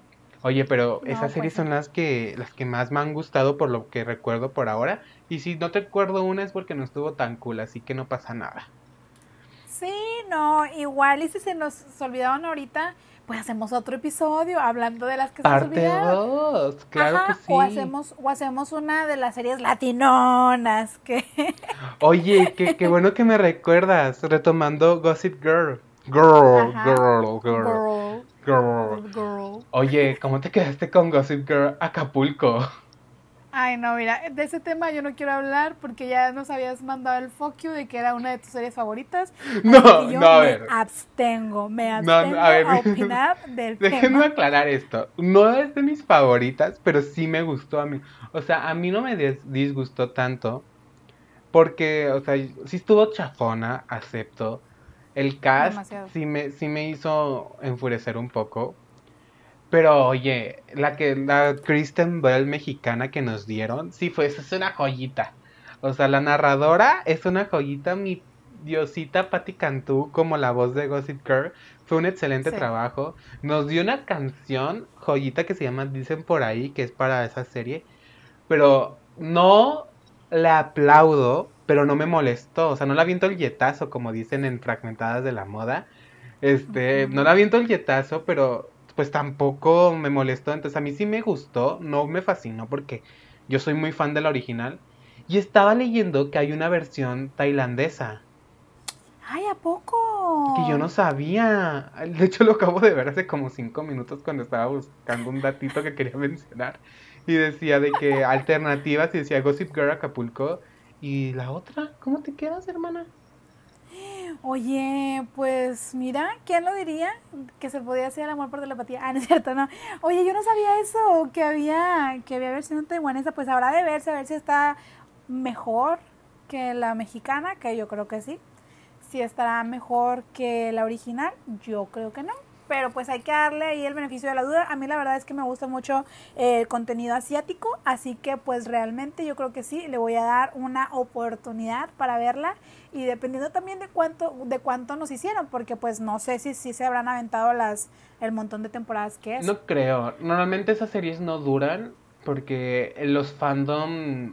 A: Oye, pero
B: No,
A: esas series son las que las que más me han gustado por lo que recuerdo por ahora. Y si no te recuerdo una es porque no estuvo tan cool, así que no pasa nada.
B: Sí, no, igual y si se nos olvidaron ahorita, pues hacemos otro episodio hablando de las que se nos
A: Parte
B: olvidaron.
A: 2, claro
B: Ajá,
A: que sí.
B: O hacemos, o hacemos una de las series latinonas que *laughs*
A: Oye, qué, qué bueno que me recuerdas, retomando Gossip Girl. Girl,
B: Ajá.
A: girl, girl,
B: girl,
A: girl.
B: girl.
A: Oye, ¿cómo te quedaste con Gossip Girl Acapulco?
B: Ay, no, mira, de ese tema yo no quiero hablar porque ya nos habías mandado el fuck you de que era una de tus series favoritas.
A: No,
B: yo
A: no, a
B: me
A: ver.
B: abstengo, me abstengo
A: no, a ver.
B: a opinar *laughs* del
A: Déjenme
B: tema.
A: aclarar esto. No es de mis favoritas, pero sí me gustó a mí. O sea, a mí no me disgustó tanto. Porque, o sea, sí estuvo chafona, acepto. El cast
B: Demasiado.
A: sí me, sí me hizo enfurecer un poco. Pero oye, la que la Kristen Bell mexicana que nos dieron, sí fue, esa es una joyita. O sea, la narradora es una joyita, mi diosita Patti Cantú como la voz de Gossip Girl. Fue un excelente
B: Sí.
A: trabajo. Nos dio una canción joyita que se llama Dicen por ahí, que es para esa serie. Pero no la aplaudo, pero no me molestó. O sea, no la viento el yetazo, como dicen en Fragmentadas de la Moda. Este, no la viento el yetazo, pero pues tampoco me molestó. Entonces a mí sí me gustó, no me fascinó porque yo soy muy fan de la original. Y estaba leyendo que hay una versión tailandesa
B: Ay, ¿a poco?
A: que yo no sabía. De hecho lo acabo de ver hace como cinco minutos cuando estaba buscando un datito que quería *laughs* mencionar. Y decía de que alternativas y decía Gossip Girl Acapulco. ¿Y la otra? ¿Cómo te quedas, hermana?
B: Oye, pues mira, ¿quién lo diría? Que se podía hacer el amor por telepatía. Ah, no es cierto, no. Oye, yo no sabía eso, que había, que había versión taiwanesa. Pues habrá de verse, a ver si está mejor que la mexicana, que yo creo que sí. Si estará mejor que la original, yo creo que no. Pero pues hay que darle ahí el beneficio de la duda. A mí la verdad es que me gusta mucho eh, el contenido asiático, así que pues realmente yo creo que sí, le voy a dar una oportunidad para verla y dependiendo también de cuánto de cuánto nos hicieron, porque pues no sé si, si se habrán aventado las el montón de temporadas que es.
A: No creo, normalmente esas series no duran porque los fandom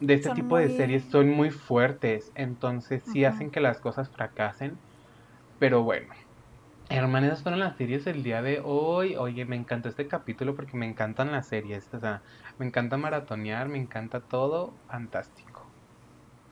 A: de este tipo de series son muy fuertes, entonces sí hacen que las cosas fracasen, pero bueno. Hermanas, esas fueron las series del día de hoy. Oye, me encantó este capítulo porque me encantan las series. O sea, me encanta maratonear, me encanta todo. Fantástico.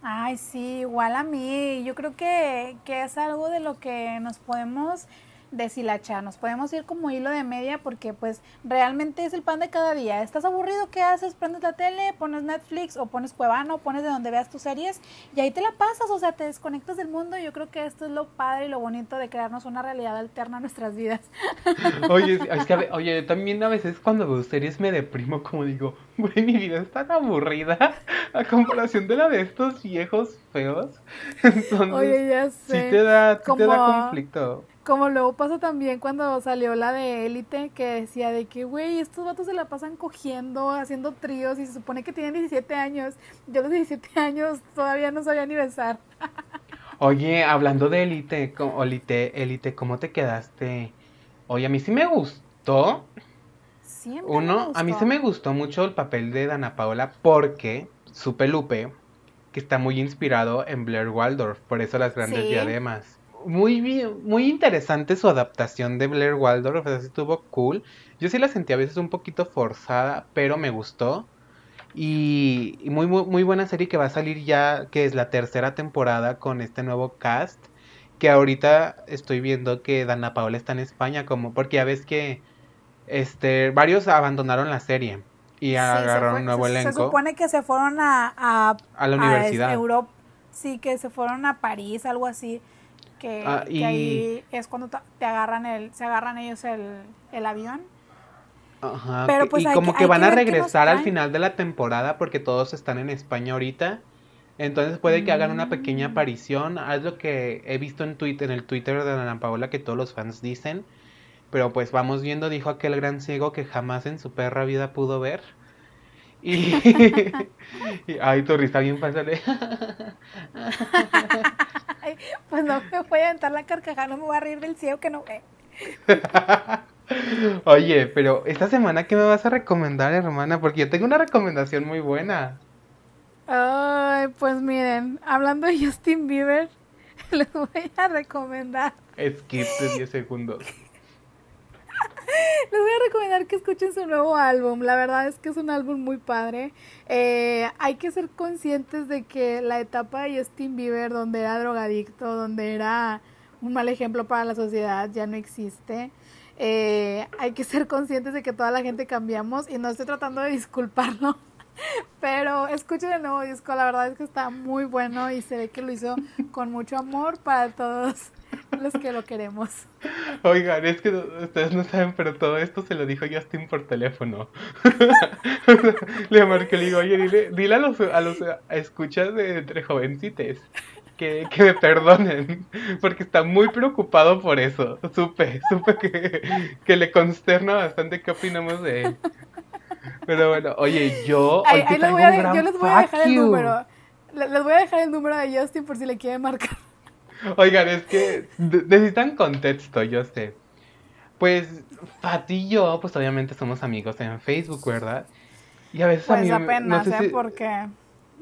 B: Ay, sí, igual a mí. Yo creo que, que es algo de lo que nos podemos deshilachar, nos podemos ir como hilo de media porque pues realmente es el pan de cada día. ¿Estás aburrido? ¿Qué haces? Prendes la tele, pones Netflix o pones Cuevano, pones de donde veas tus series y ahí te la pasas, o sea, te desconectas del mundo. Yo creo que esto es lo padre y lo bonito de crearnos una realidad alterna a nuestras vidas. *laughs*
A: Oye, es que, oye, también a veces cuando veo series me deprimo como digo, güey, mi vida es tan aburrida a comparación de la de estos viejos feos. *laughs* Entonces,
B: oye, ya sé.
A: Sí te da, sí te da conflicto.
B: Como luego pasa también cuando salió la de Élite, que decía de que, güey, estos vatos se la pasan cogiendo, haciendo tríos y se supone que tienen 17 años. Yo a los 17 años todavía no sabía ni besar. *laughs*
A: Oye, hablando de Élite, Élite, Élite, ¿cómo te quedaste? Oye, a mí sí me gustó.
B: Siempre
A: Uno, a mí sí me gustó mucho el papel de Dana Paola porque supe Lupe que está muy inspirado en Blair Waldorf, por eso las grandes diademas muy bien, muy interesante su adaptación de Blair Waldorf, o sea, estuvo cool. Yo sí la sentí a veces un poquito forzada, pero me gustó. Y, muy, muy, buena serie que va a salir ya, que es la tercera temporada con este nuevo cast. Que ahorita estoy viendo que Dana Paola está en España, como porque ya ves que este varios abandonaron la serie y agarraron un nuevo elenco.
B: Se supone que se fueron a, a,
A: a la universidad.
B: Europa. Sí, que se fueron a París, algo así. Ah, que, ahí es cuando te agarran el, se agarran ellos el, avión.
A: Ajá, Pero pues y como que, van a regresar al final de la temporada porque todos están en España ahorita. Entonces puede que hagan una pequeña mm. aparición. Es lo que he visto en Twitter, en el Twitter de Ana Paola que todos los fans dicen. Pero pues vamos viendo, dijo aquel gran ciego que jamás en su perra vida pudo ver. *laughs* Y, ay, tu risa bien fácil. *laughs*
B: pues no me voy a aventar la carcajada, no me voy a reír del ciego que no ve. *laughs*
A: Oye, pero esta semana, ¿qué me vas a recomendar, hermana? Porque yo tengo una recomendación muy buena.
B: Ay, pues miren, hablando de Justin Bieber, les voy a recomendar.
A: Skip de 10 segundos. *laughs*
B: Les voy a recomendar que escuchen su nuevo álbum. La verdad es que es un álbum muy padre. Eh, hay que ser conscientes de que la etapa de Justin Bieber, donde era drogadicto, donde era un mal ejemplo para la sociedad, ya no existe. Eh, hay que ser conscientes de que toda la gente cambiamos y no estoy tratando de disculparlo. *laughs* Pero escuchen el nuevo disco, la verdad es que está muy bueno y se ve que lo hizo con mucho amor para todos los que lo queremos. *laughs*
A: Oigan, es que ustedes no saben, pero todo esto se lo dijo Justin por teléfono. *laughs* le marqué, le digo, oye, dile, dile a los, a los escuchas de entre jovencites que, que me perdonen, porque está muy preocupado por eso. Supe, supe que, que le consterna bastante qué opinamos de él. Pero bueno, oye, yo.
B: Hoy les voy a, yo les voy a dejar el número. Les voy a dejar el número de Justin por si le quieren marcar.
A: Oigan, es que necesitan contexto, yo sé. Pues Fati y yo, pues obviamente somos amigos en Facebook, ¿verdad? Y a veces
B: pues
A: a mí
B: apenas, no sé ¿eh? Porque...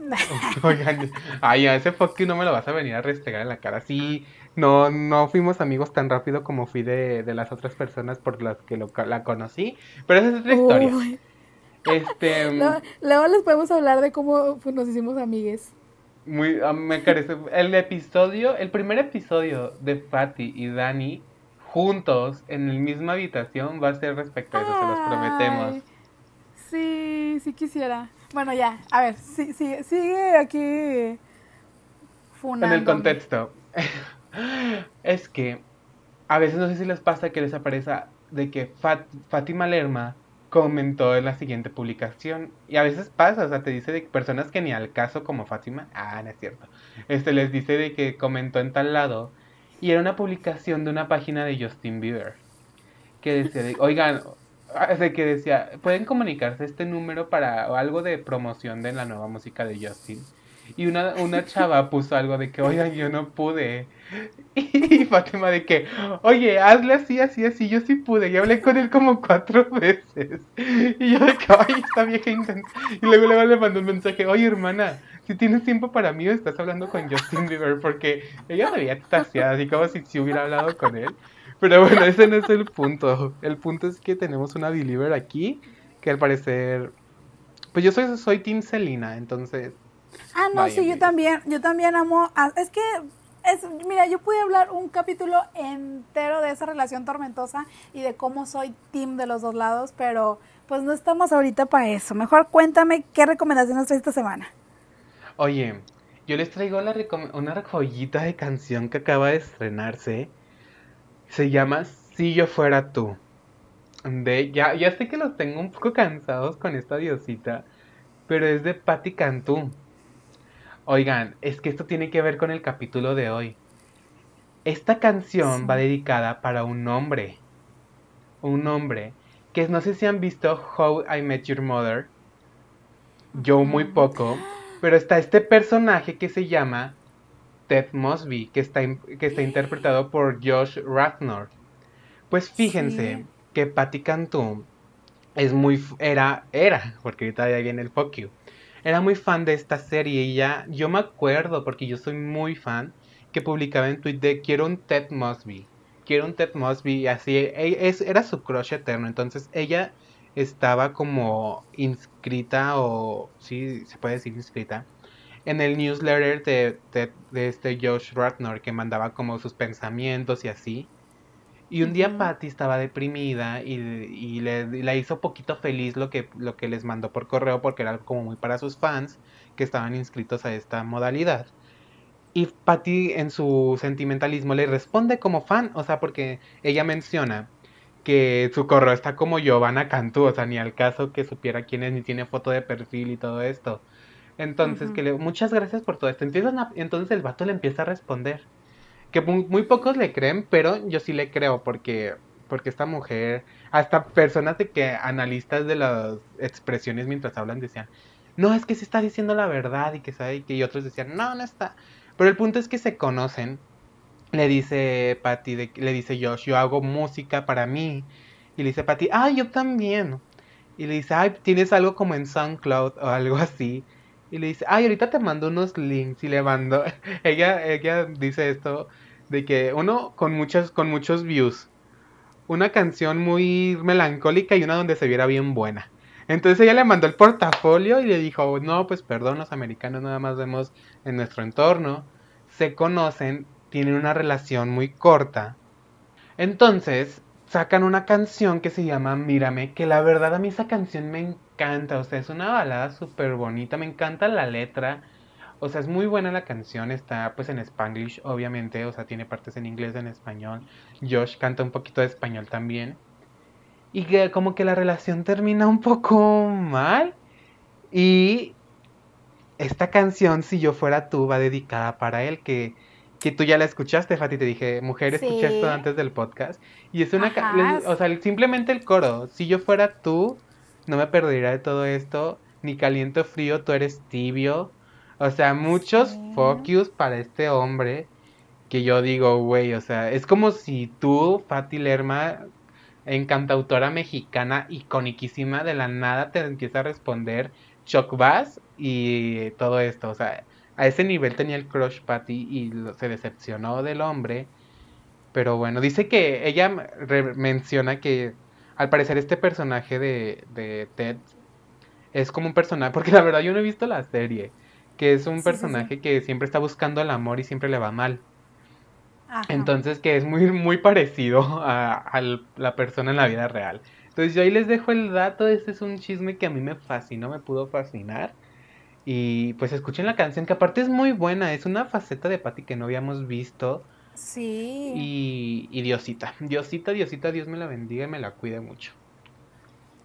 B: *laughs*
A: Oigan, ay, a ese fuck no me lo vas a venir a restregar en la cara. Sí, no, no fuimos amigos tan rápido como fui de, de las otras personas por las que lo, la conocí. Pero esa es otra historia. Este. *laughs*
B: Luego, les podemos hablar de cómo pues, nos hicimos amigues.
A: Muy, ah, me parece. El episodio, el primer episodio de Patty y Dani juntos en la misma habitación va a ser respecto a eso, se los prometemos.
B: Sí, sí quisiera. Bueno, ya, a ver, sí, sí, sigue aquí
A: En el contexto. *laughs* es que a veces no sé si les pasa que les aparece de que Fat, Fátima Lerma comentó en la siguiente publicación. Y a veces pasa, o sea, te dice de personas que ni al caso como Fátima, ah, no es cierto. Este les dice de que comentó en tal lado. Y era una publicación de una página de Justin Bieber. Que decía, de, oigan, de que decía, pueden comunicarse este número para algo de promoción de la nueva música de Justin. Y una, una chava puso algo de que, oigan, yo no pude. *laughs* Y Fátima de que, oye, hazle así, así, así, yo sí pude. Y hablé con él como cuatro *laughs* veces. Y yo de que, ay, esta vieja intenta. Y luego, luego le mandó un mensaje, oye, hermana, si tienes tiempo para mí, estás hablando con Justin Bieber. Porque ella me había extasiada, así como si, si hubiera hablado con él. Pero bueno, ese no es el punto. El punto es que tenemos una believer aquí que al parecer... Pues yo soy, soy Team Selena, entonces
B: Ah, no, sí, yo también, yo también amo, es que, es, mira, yo pude hablar un capítulo entero de esa relación tormentosa y de cómo soy team de los dos lados, pero pues no estamos ahorita para eso. Mejor cuéntame qué recomendaciones traes esta semana.
A: Oye, yo les traigo una joyita de canción que acaba de estrenarse. Se llama Si yo fuera tú. De, ya, ya sé que los tengo un poco cansados con esta diosita, pero es de Patti Cantú. Oigan, es que esto tiene que ver con el capítulo de hoy. Esta canción va dedicada para un hombre. Un hombre que no sé si han visto How I Met Your Mother. Yo muy poco. Pero está este personaje que se llama Ted Mosby, que está, que está interpretado por Josh Rathnor. Pues fíjense que Patty Cantú es muy era era porque ahorita ya viene el fuck you era muy fan de esta serie y ya, yo me acuerdo, porque yo soy muy fan, que publicaba en Twitter quiero un Ted Mosby, quiero un Ted Mosby, y así, e, era su crush eterno, entonces ella estaba como inscrita, o sí, se puede decir inscrita, en el newsletter de, de este Josh Ratner, que mandaba como sus pensamientos y así. Y un día Patty estaba deprimida y, y le, la hizo poquito feliz lo que, lo que les mandó por correo porque era como muy para sus fans que estaban inscritos a esta modalidad. Y Patty en su sentimentalismo le responde como fan, o sea, porque ella menciona que su correo está como Giovanna Cantú, o sea, ni al caso que supiera quién es, ni tiene foto de perfil y todo esto. Entonces, que le, muchas gracias por todo esto. entonces el vato le empieza a responder que muy, pocos le creen, pero yo sí le creo porque porque esta mujer, hasta personas de que analistas de las expresiones mientras hablan decían, no, es que se está diciendo la verdad y que sabe que y otros decían, no, no está. Pero el punto es que se conocen. Le dice Patty, le dice Josh, yo hago música para mí. Y le dice Patty, ah, yo también. Y le dice, ay, tienes algo como en SoundCloud o algo así. Y le dice, ay, ahorita te mando unos links y le mando. *laughs* ella, ella dice esto de que uno con muchos, con muchos views. Una canción muy melancólica y una donde se viera bien buena. Entonces ella le mandó el portafolio y le dijo, no, pues perdón, los americanos nada más vemos en nuestro entorno, se conocen, tienen una relación muy corta. Entonces sacan una canción que se llama Mírame, que la verdad a mí esa canción me encanta, o sea, es una balada súper bonita, me encanta la letra, o sea, es muy buena la canción, está pues en spanglish, obviamente, o sea, tiene partes en inglés, en español. Josh canta un poquito de español también. Y que como que la relación termina un poco mal. Y esta canción, si yo fuera tú, va dedicada para él, que, que tú ya la escuchaste, Fati, te dije, mujer, escuché esto antes del podcast. Y es una, o sea, simplemente el coro, si yo fuera tú, no me perdería de todo esto, ni caliente o frío, tú eres tibio, o sea, muchos focus para este hombre que yo digo, güey, o sea, es como si tú, Fati Lerma, encantautora mexicana iconiquísima, de la nada te empieza a responder Chuck Bass y todo esto. O sea, a ese nivel tenía el crush Patty y se decepcionó del hombre. Pero bueno, dice que ella menciona que al parecer este personaje de, de Ted es como un personaje, *laughs* porque la verdad yo no he visto la serie que es un personaje que siempre está buscando el amor y siempre le va mal. Entonces que es muy, muy parecido *laughs* a, la persona en la vida real. Entonces yo ahí les dejo el dato, este es un chisme que a mí me fascinó, me pudo fascinar. Y pues escuchen la canción, que aparte es muy buena, es una faceta de Patty que no habíamos visto.
B: Sí.
A: Y, y Diosita, Diosita, Diosita, Dios me la bendiga y me la cuide mucho.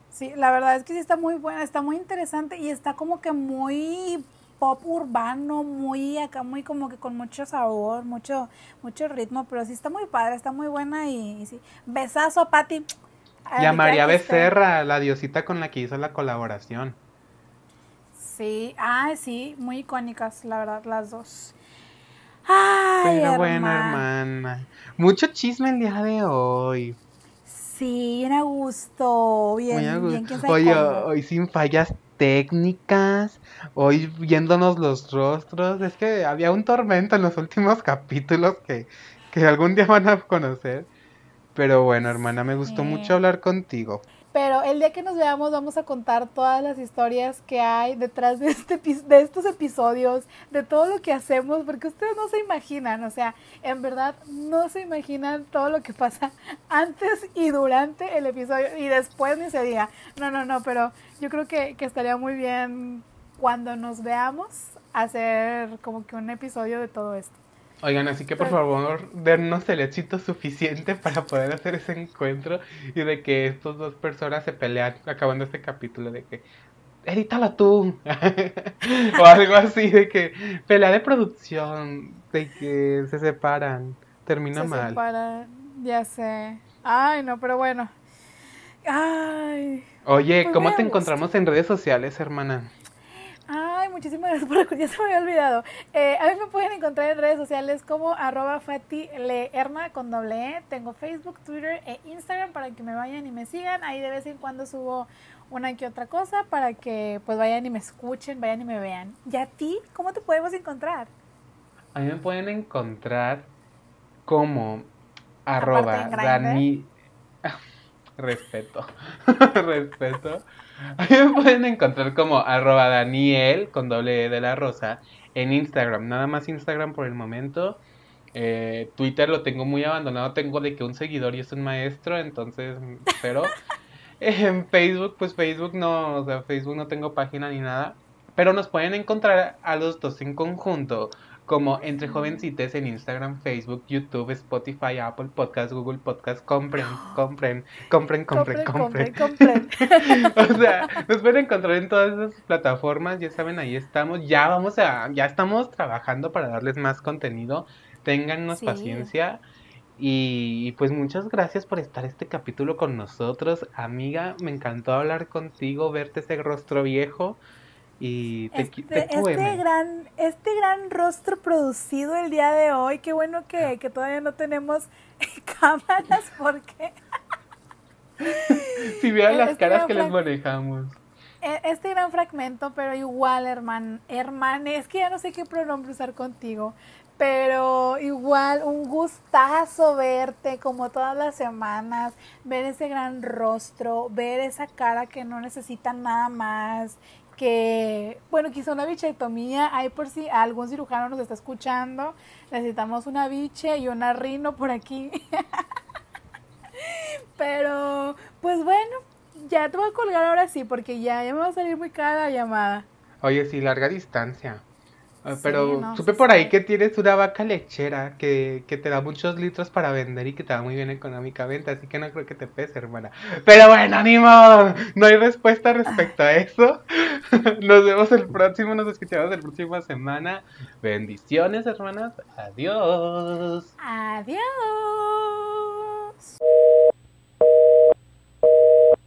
B: Sí, la verdad es que sí está muy buena, está muy interesante y está como que muy pop urbano, muy acá, muy como que con mucho sabor, mucho, mucho ritmo, pero sí está muy padre, está muy buena y, sí. Besazo a Patti.
A: Y a María Becerra, la diosita con la que hizo la colaboración.
B: Sí, ah, sí, muy icónicas, la verdad, las dos. Ay,
A: Pero bueno, hermana. Mucho chisme el día de hoy.
B: Sí, bien a gusto. Bien, bien
A: Oye, hoy sin fallas técnicas, hoy viéndonos los rostros. Es que había un tormento en los últimos capítulos que, que algún día van a conocer. Pero bueno, hermana, me gustó mucho hablar contigo.
B: Pero el día que nos veamos vamos a contar todas las historias que hay detrás de, este, de estos episodios, de todo lo que hacemos, porque ustedes no se imaginan, o sea, en verdad no se imaginan todo lo que pasa *laughs* antes y durante el episodio y después ni se diga. No, no, no, pero yo creo que, que estaría muy bien cuando nos veamos hacer como que un episodio de todo esto.
A: Oigan, así que por favor, dennos el éxito suficiente *laughs* para poder hacer ese encuentro y de que estas dos personas se pelean acabando este capítulo de que edítala tú *laughs* o algo así de que pelea de producción de que se separan termina se mal
B: separan, ya sé. Ay no pero bueno. Ay.
A: Oye pues cómo te encontramos en redes sociales hermana
B: Ay, muchísimas gracias por la *laughs* ya se me había olvidado. Eh, a mí me pueden encontrar en redes sociales como arroba fatileerma con doble E. Tengo Facebook, Twitter e Instagram para que me vayan y me sigan. Ahí de vez en cuando subo una que otra cosa para que pues vayan y me escuchen, vayan y me vean. ¿Y a ti cómo te podemos encontrar?
A: A mí me pueden encontrar como arroba Dani... *laughs* respeto, *laughs* respeto. *laughs* A mí me pueden encontrar como arroba Daniel con doble E de la rosa en Instagram. Nada más Instagram por el momento. Eh, Twitter lo tengo muy abandonado. Tengo de que un seguidor y es un maestro, entonces, pero *laughs* en Facebook, pues Facebook no, o sea, Facebook no tengo página ni nada. Pero nos pueden encontrar a los dos en conjunto como Entre Jovencites en Instagram, Facebook, YouTube, Spotify, Apple Podcast, Google Podcast, *gasps* compren, compren, compren, compren, compren. compren, *laughs* o sea, nos pueden encontrar en todas esas plataformas, ya saben, ahí estamos, ya vamos a, ya estamos trabajando para darles más contenido, téngannos paciencia. Y pues muchas gracias por estar este capítulo con nosotros, amiga. Me encantó hablar contigo, verte ese rostro viejo y te,
B: este, este gran este gran rostro producido el día de hoy qué bueno que, todavía no tenemos *laughs* cámaras porque *laughs*
A: si vean las este caras que les manejamos.
B: e, este gran fragmento pero igual hermano hermane es que ya no sé qué pronombre usar contigo pero igual un gustazo verte como todas las semanas, ver ese gran rostro, ver esa cara que no necesita nada más que, bueno, quizá una bichectomía, hay por si algún cirujano nos está escuchando, necesitamos una biche y una rino por aquí. *laughs* Pero, pues bueno, ya te voy a colgar ahora sí, porque ya, ya me va a salir muy cara la llamada.
A: Oye, sí, larga distancia. Ah, pero supe por ahí que tienes una vaca lechera que, que, te da muchos litros para vender y que te va muy bien económicamente, así que no creo que te pese, hermana. Pero bueno, ni modo, no hay respuesta respecto a eso. *laughs* Nos vemos el próximo, nos escuchamos la próxima semana. Bendiciones, hermanas. Adiós.
B: Adiós.